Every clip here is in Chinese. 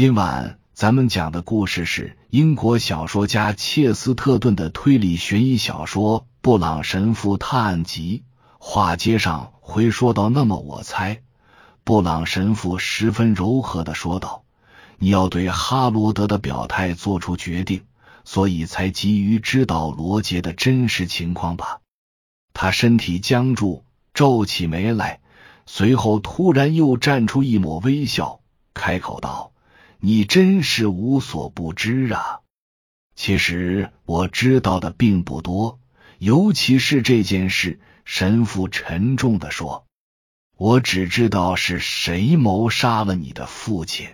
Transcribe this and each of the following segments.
今晚咱们讲的故事是英国小说家切斯特顿的推理悬疑小说《布朗神父探案集》。话接上回说到，那么我猜，布朗神父十分柔和的说道：“你要对哈罗德的表态做出决定，所以才急于知道罗杰的真实情况吧？”他身体僵住，皱起眉来，随后突然又绽出一抹微笑，开口道。你真是无所不知啊！其实我知道的并不多，尤其是这件事。神父沉重的说：“我只知道是谁谋杀了你的父亲。”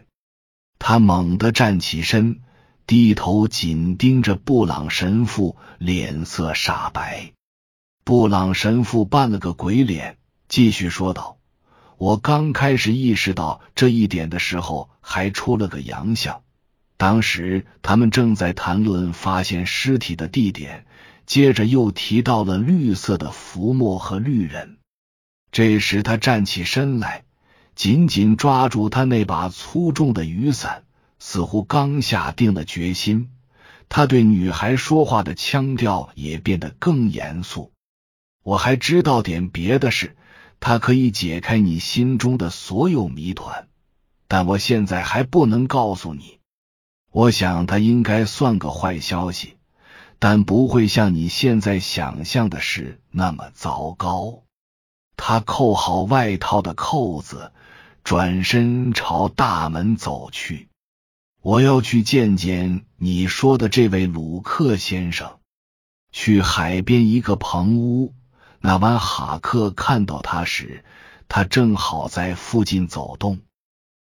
他猛地站起身，低头紧盯着布朗神父，脸色煞白。布朗神父扮了个鬼脸，继续说道。我刚开始意识到这一点的时候，还出了个洋相。当时他们正在谈论发现尸体的地点，接着又提到了绿色的浮沫和绿人。这时他站起身来，紧紧抓住他那把粗重的雨伞，似乎刚下定了决心。他对女孩说话的腔调也变得更严肃。我还知道点别的事。他可以解开你心中的所有谜团，但我现在还不能告诉你。我想他应该算个坏消息，但不会像你现在想象的是那么糟糕。他扣好外套的扣子，转身朝大门走去。我要去见见你说的这位鲁克先生，去海边一个棚屋。那晚哈克看到他时，他正好在附近走动。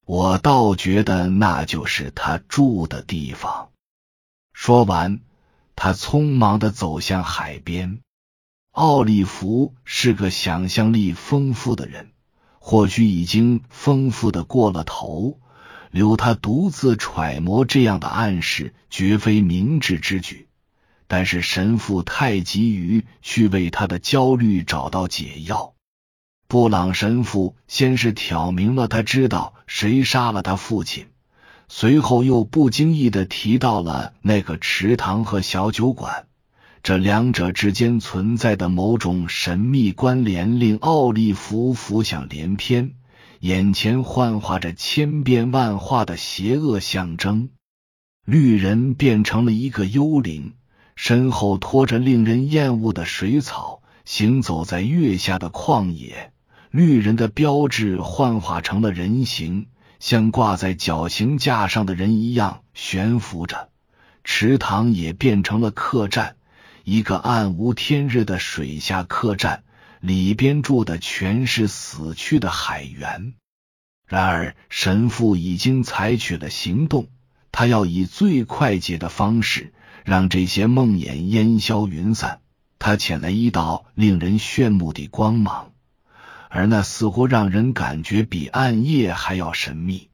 我倒觉得那就是他住的地方。说完，他匆忙的走向海边。奥利弗是个想象力丰富的人，或许已经丰富的过了头，留他独自揣摩这样的暗示，绝非明智之举。但是神父太急于去为他的焦虑找到解药。布朗神父先是挑明了他知道谁杀了他父亲，随后又不经意的提到了那个池塘和小酒馆，这两者之间存在的某种神秘关联令奥利弗浮想联翩，眼前幻化着千变万化的邪恶象征。绿人变成了一个幽灵。身后拖着令人厌恶的水草，行走在月下的旷野。绿人的标志幻化成了人形，像挂在绞刑架上的人一样悬浮着。池塘也变成了客栈，一个暗无天日的水下客栈，里边住的全是死去的海员。然而，神父已经采取了行动，他要以最快捷的方式。让这些梦魇烟消云散，他遣来一道令人炫目的光芒，而那似乎让人感觉比暗夜还要神秘，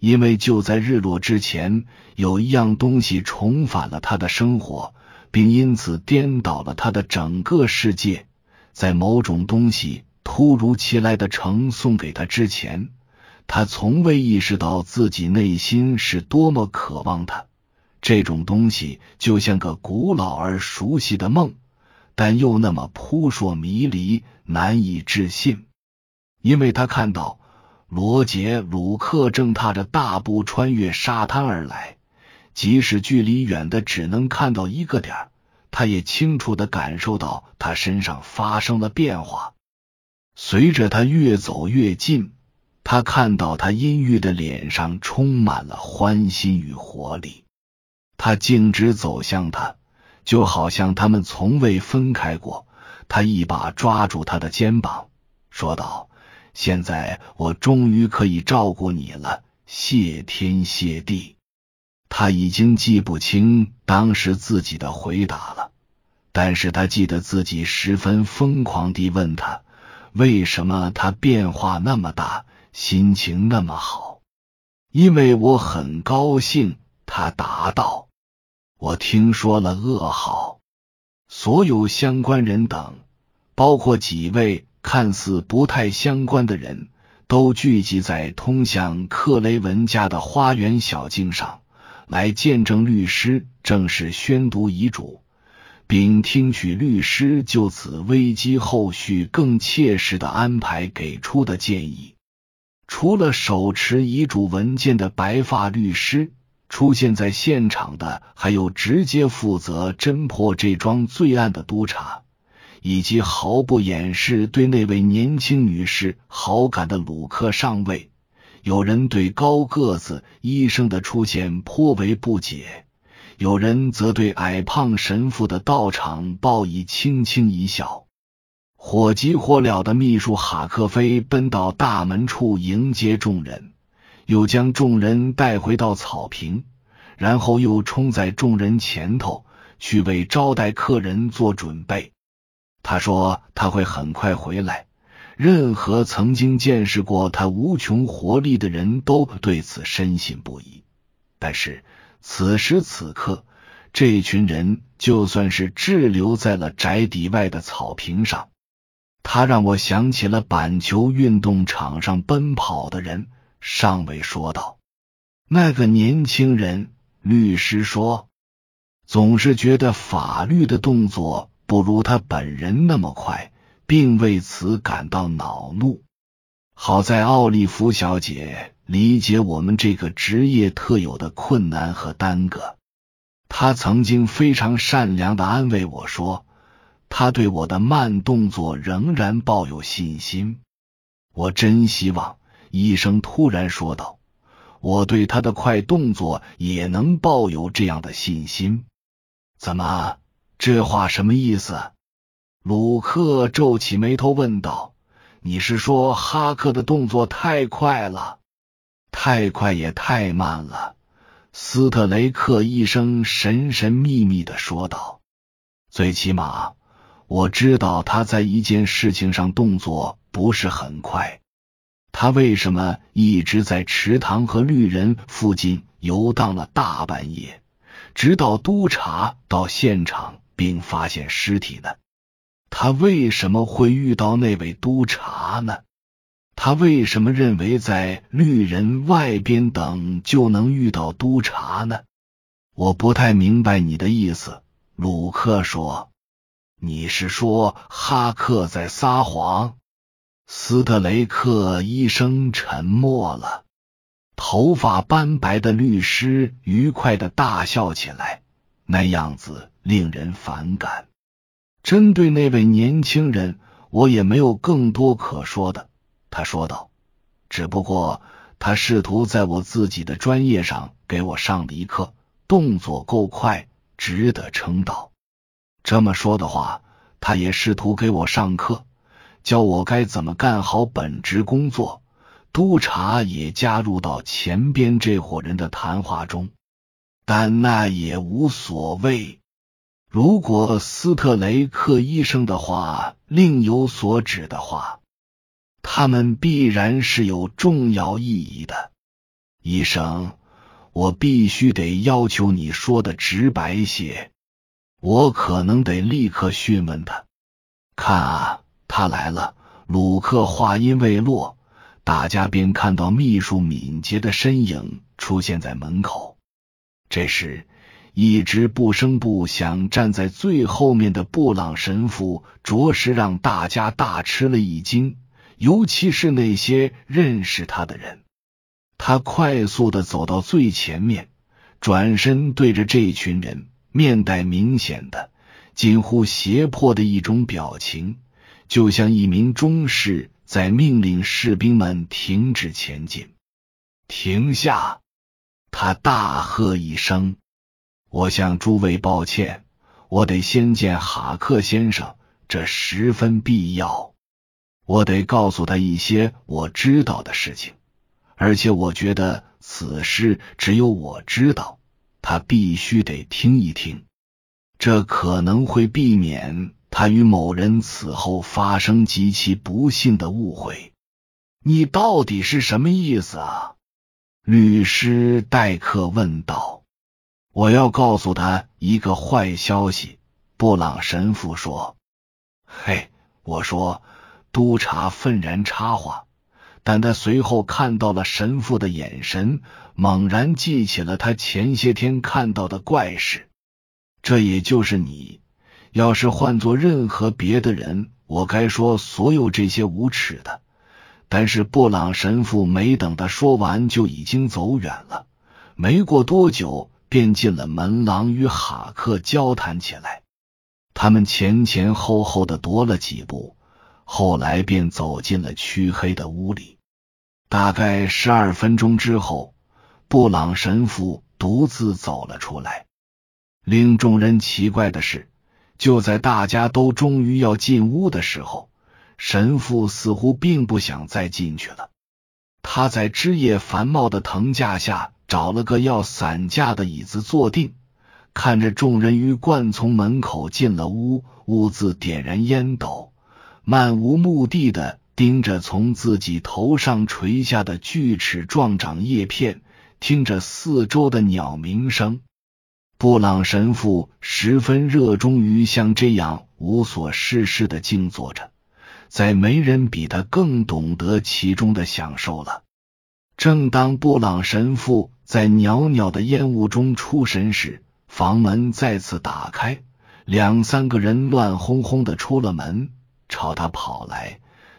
因为就在日落之前，有一样东西重返了他的生活，并因此颠倒了他的整个世界。在某种东西突如其来的呈送给他之前，他从未意识到自己内心是多么渴望他。这种东西就像个古老而熟悉的梦，但又那么扑朔迷离、难以置信。因为他看到罗杰·鲁克正踏着大步穿越沙滩而来，即使距离远的只能看到一个点，他也清楚的感受到他身上发生了变化。随着他越走越近，他看到他阴郁的脸上充满了欢欣与活力。他径直走向他，就好像他们从未分开过。他一把抓住他的肩膀，说道：“现在我终于可以照顾你了，谢天谢地。”他已经记不清当时自己的回答了，但是他记得自己十分疯狂地问他：“为什么他变化那么大，心情那么好？”因为我很高兴，他答道。我听说了噩耗，所有相关人等，包括几位看似不太相关的人，都聚集在通向克雷文家的花园小径上，来见证律师正式宣读遗嘱，并听取律师就此危机后续更切实的安排给出的建议。除了手持遗嘱文件的白发律师，出现在现场的还有直接负责侦破这桩罪案的督察。以及毫不掩饰对那位年轻女士好感的鲁克上尉，有人对高个子医生的出现颇为不解，有人则对矮胖神父的到场报以轻轻一笑。火急火燎的秘书哈克菲奔到大门处迎接众人，又将众人带回到草坪，然后又冲在众人前头去为招待客人做准备。他说他会很快回来。任何曾经见识过他无穷活力的人都对此深信不疑。但是此时此刻，这群人就算是滞留在了宅邸外的草坪上，他让我想起了板球运动场上奔跑的人。上尉说道：“那个年轻人。”律师说：“总是觉得法律的动作。”不如他本人那么快，并为此感到恼怒。好在奥利弗小姐理解我们这个职业特有的困难和耽搁。她曾经非常善良的安慰我说：“她对我的慢动作仍然抱有信心。”我真希望，医生突然说道：“我对他的快动作也能抱有这样的信心。”怎么？这话什么意思？鲁克皱起眉头问道：“你是说哈克的动作太快了？太快也太慢了？”斯特雷克医生神神秘秘的说道：“最起码我知道他在一件事情上动作不是很快。他为什么一直在池塘和绿人附近游荡了大半夜，直到督察到现场？”并发现尸体呢？他为什么会遇到那位督察呢？他为什么认为在绿人外边等就能遇到督察呢？我不太明白你的意思，鲁克说。你是说哈克在撒谎？斯特雷克医生沉默了。头发斑白的律师愉快的大笑起来，那样子。令人反感。针对那位年轻人，我也没有更多可说的。他说道：“只不过他试图在我自己的专业上给我上了一课，动作够快，值得称道。这么说的话，他也试图给我上课，教我该怎么干好本职工作。”督察也加入到前边这伙人的谈话中，但那也无所谓。如果斯特雷克医生的话另有所指的话，他们必然是有重要意义的。医生，我必须得要求你说的直白些。我可能得立刻询问他。看啊，他来了。鲁克话音未落，大家便看到秘书敏捷的身影出现在门口。这时。一直不声不响站在最后面的布朗神父，着实让大家大吃了一惊，尤其是那些认识他的人。他快速的走到最前面，转身对着这群人，面带明显的、近乎胁迫的一种表情，就像一名中士在命令士兵们停止前进。停下！他大喝一声。我向诸位抱歉，我得先见哈克先生，这十分必要。我得告诉他一些我知道的事情，而且我觉得此事只有我知道，他必须得听一听。这可能会避免他与某人此后发生极其不幸的误会。你到底是什么意思啊？律师戴克问道。我要告诉他一个坏消息，布朗神父说。嘿，我说，督察愤然插话，但他随后看到了神父的眼神，猛然记起了他前些天看到的怪事。这也就是你。要是换做任何别的人，我该说所有这些无耻的。但是布朗神父没等他说完，就已经走远了。没过多久，便进了门廊，与哈克交谈起来。他们前前后后的踱了几步，后来便走进了黢黑的屋里。大概十二分钟之后，布朗神父独自走了出来。令众人奇怪的是。就在大家都终于要进屋的时候，神父似乎并不想再进去了。他在枝叶繁茂的藤架下找了个要散架的椅子坐定，看着众人鱼贯从门口进了屋，兀自点燃烟斗，漫无目的的盯着从自己头上垂下的锯齿状长叶片，听着四周的鸟鸣声。布朗神父十分热衷于像这样无所事事的静坐着，再没人比他更懂得其中的享受了。正当布朗神父在袅袅的烟雾中出神时，房门再次打开，两三个人乱哄哄的出了门，朝他跑来。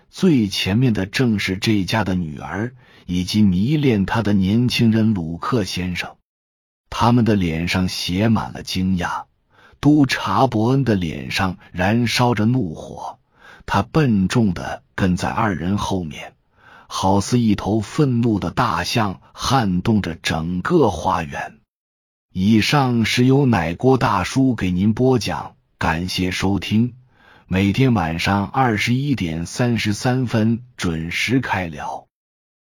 最前面的正是这家的女儿以及迷恋他的年轻人鲁克先生。他们的脸上写满了惊讶，督察伯恩的脸上燃烧着怒火，他笨重的跟在二人后面，好似一头愤怒的大象，撼动着整个花园。以上是由奶锅大叔给您播讲，感谢收听，每天晚上二十一点三十三分准时开聊。